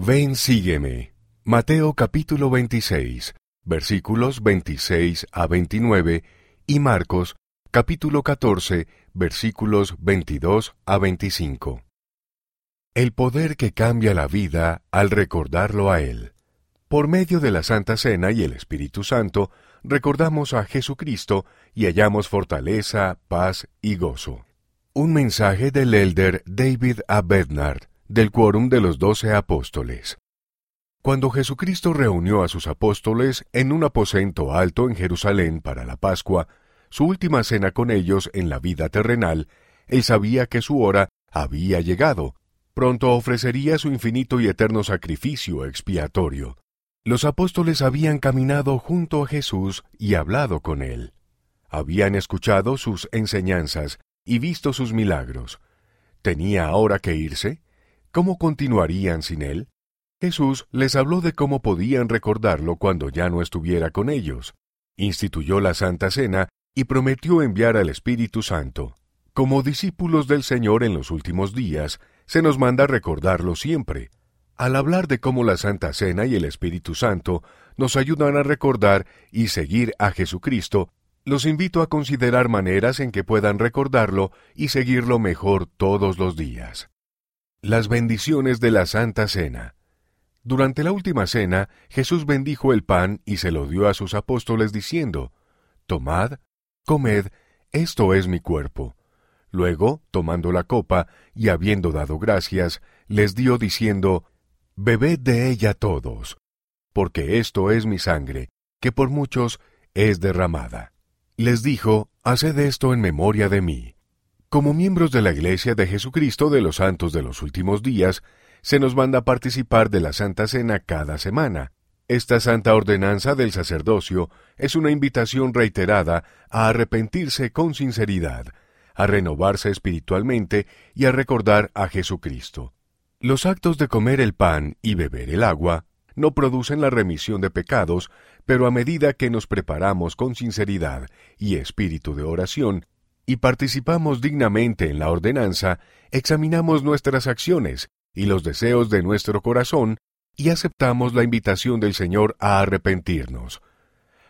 Ven, sígueme. Mateo capítulo 26, versículos 26 a 29 y Marcos capítulo 14, versículos 22 a 25. El poder que cambia la vida al recordarlo a Él. Por medio de la Santa Cena y el Espíritu Santo, recordamos a Jesucristo y hallamos fortaleza, paz y gozo. Un mensaje del elder David A. Bednard, del quórum de los doce apóstoles. Cuando Jesucristo reunió a sus apóstoles en un aposento alto en Jerusalén para la Pascua, su última cena con ellos en la vida terrenal, él sabía que su hora había llegado. Pronto ofrecería su infinito y eterno sacrificio expiatorio. Los apóstoles habían caminado junto a Jesús y hablado con él. Habían escuchado sus enseñanzas y visto sus milagros. ¿Tenía ahora que irse? ¿Cómo continuarían sin él? Jesús les habló de cómo podían recordarlo cuando ya no estuviera con ellos. Instituyó la Santa Cena y prometió enviar al Espíritu Santo. Como discípulos del Señor en los últimos días, se nos manda recordarlo siempre. Al hablar de cómo la Santa Cena y el Espíritu Santo nos ayudan a recordar y seguir a Jesucristo, los invito a considerar maneras en que puedan recordarlo y seguirlo mejor todos los días. Las bendiciones de la Santa Cena. Durante la última cena, Jesús bendijo el pan y se lo dio a sus apóstoles diciendo, Tomad, comed, esto es mi cuerpo. Luego, tomando la copa y habiendo dado gracias, les dio diciendo, Bebed de ella todos, porque esto es mi sangre, que por muchos es derramada. Les dijo, Haced esto en memoria de mí. Como miembros de la Iglesia de Jesucristo de los Santos de los Últimos Días, se nos manda participar de la Santa Cena cada semana. Esta santa ordenanza del sacerdocio es una invitación reiterada a arrepentirse con sinceridad, a renovarse espiritualmente y a recordar a Jesucristo. Los actos de comer el pan y beber el agua no producen la remisión de pecados, pero a medida que nos preparamos con sinceridad y espíritu de oración, y participamos dignamente en la ordenanza, examinamos nuestras acciones y los deseos de nuestro corazón y aceptamos la invitación del Señor a arrepentirnos.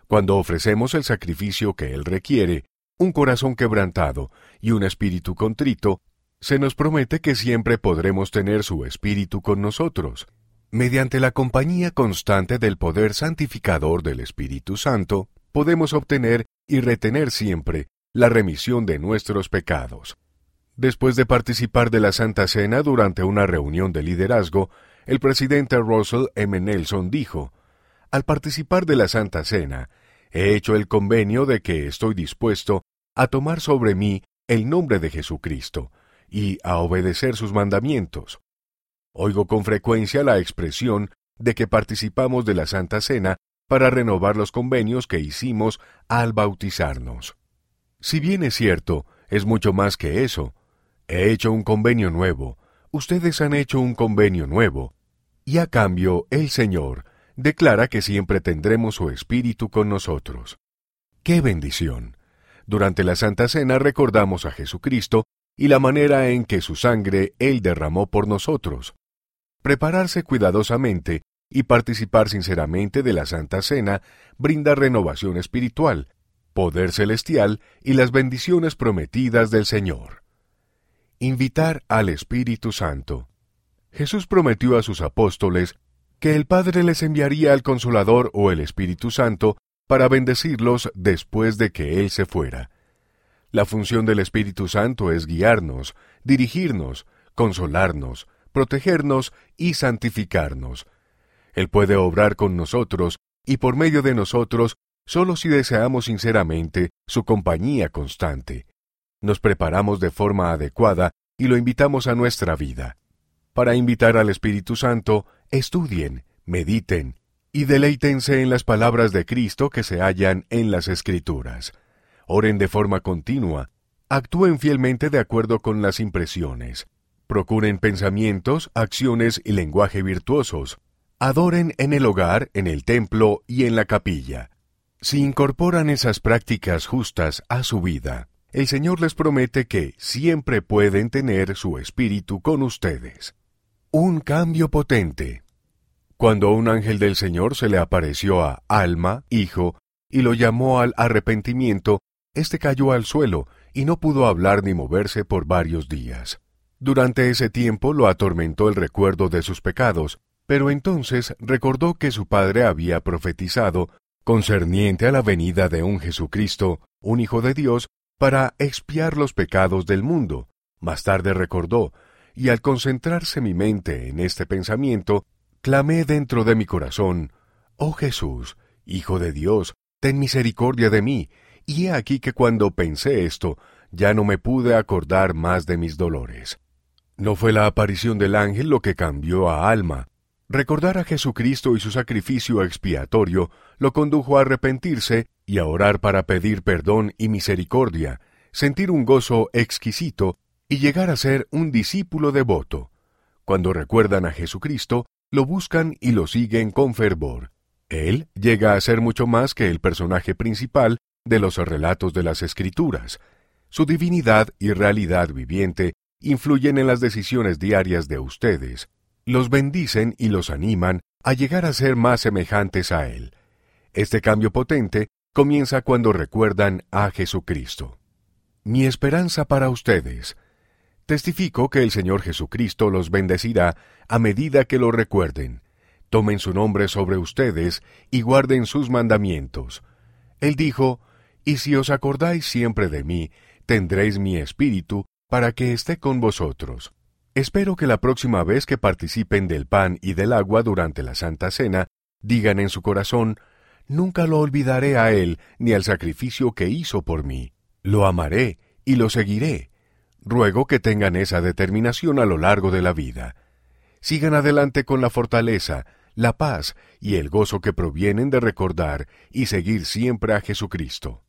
Cuando ofrecemos el sacrificio que Él requiere, un corazón quebrantado y un espíritu contrito, se nos promete que siempre podremos tener su Espíritu con nosotros. Mediante la compañía constante del poder santificador del Espíritu Santo, podemos obtener y retener siempre la remisión de nuestros pecados. Después de participar de la Santa Cena durante una reunión de liderazgo, el presidente Russell M. Nelson dijo, Al participar de la Santa Cena, he hecho el convenio de que estoy dispuesto a tomar sobre mí el nombre de Jesucristo, y a obedecer sus mandamientos. Oigo con frecuencia la expresión de que participamos de la Santa Cena para renovar los convenios que hicimos al bautizarnos. Si bien es cierto, es mucho más que eso. He hecho un convenio nuevo, ustedes han hecho un convenio nuevo, y a cambio el Señor declara que siempre tendremos su Espíritu con nosotros. ¡Qué bendición! Durante la Santa Cena recordamos a Jesucristo y la manera en que su sangre Él derramó por nosotros. Prepararse cuidadosamente y participar sinceramente de la Santa Cena brinda renovación espiritual, poder celestial y las bendiciones prometidas del Señor. Invitar al Espíritu Santo. Jesús prometió a sus apóstoles que el Padre les enviaría al Consolador o el Espíritu Santo para bendecirlos después de que Él se fuera. La función del Espíritu Santo es guiarnos, dirigirnos, consolarnos, protegernos y santificarnos. Él puede obrar con nosotros y por medio de nosotros solo si deseamos sinceramente su compañía constante. Nos preparamos de forma adecuada y lo invitamos a nuestra vida. Para invitar al Espíritu Santo, estudien, mediten y deleítense en las palabras de Cristo que se hallan en las Escrituras oren de forma continua, actúen fielmente de acuerdo con las impresiones, procuren pensamientos, acciones y lenguaje virtuosos, adoren en el hogar, en el templo y en la capilla. Si incorporan esas prácticas justas a su vida, el Señor les promete que siempre pueden tener su espíritu con ustedes. Un cambio potente. cuando un ángel del Señor se le apareció a Alma, hijo, y lo llamó al arrepentimiento, éste cayó al suelo y no pudo hablar ni moverse por varios días. Durante ese tiempo lo atormentó el recuerdo de sus pecados, pero entonces recordó que su padre había profetizado concerniente a la venida de un Jesucristo, un Hijo de Dios, para expiar los pecados del mundo. Más tarde recordó, y al concentrarse mi mente en este pensamiento, clamé dentro de mi corazón, Oh Jesús, Hijo de Dios, ten misericordia de mí, y he aquí que cuando pensé esto, ya no me pude acordar más de mis dolores. No fue la aparición del ángel lo que cambió a Alma. Recordar a Jesucristo y su sacrificio expiatorio lo condujo a arrepentirse y a orar para pedir perdón y misericordia, sentir un gozo exquisito y llegar a ser un discípulo devoto. Cuando recuerdan a Jesucristo, lo buscan y lo siguen con fervor. Él llega a ser mucho más que el personaje principal de los relatos de las Escrituras. Su divinidad y realidad viviente influyen en las decisiones diarias de ustedes, los bendicen y los animan a llegar a ser más semejantes a Él. Este cambio potente comienza cuando recuerdan a Jesucristo. Mi esperanza para ustedes. Testifico que el Señor Jesucristo los bendecirá a medida que lo recuerden. Tomen su nombre sobre ustedes y guarden sus mandamientos. Él dijo, Y si os acordáis siempre de mí, tendréis mi espíritu para que esté con vosotros. Espero que la próxima vez que participen del pan y del agua durante la Santa Cena, digan en su corazón, Nunca lo olvidaré a Él ni al sacrificio que hizo por mí. Lo amaré y lo seguiré. Ruego que tengan esa determinación a lo largo de la vida. Sigan adelante con la fortaleza, la paz y el gozo que provienen de recordar y seguir siempre a Jesucristo.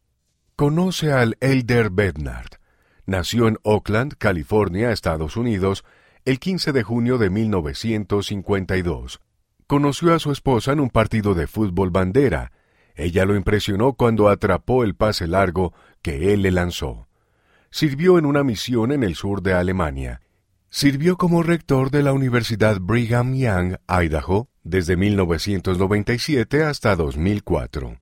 Conoce al Elder Bednard. Nació en Oakland, California, Estados Unidos, el 15 de junio de 1952. Conoció a su esposa en un partido de fútbol bandera. Ella lo impresionó cuando atrapó el pase largo que él le lanzó. Sirvió en una misión en el sur de Alemania. Sirvió como rector de la Universidad Brigham Young, Idaho, desde 1997 hasta 2004.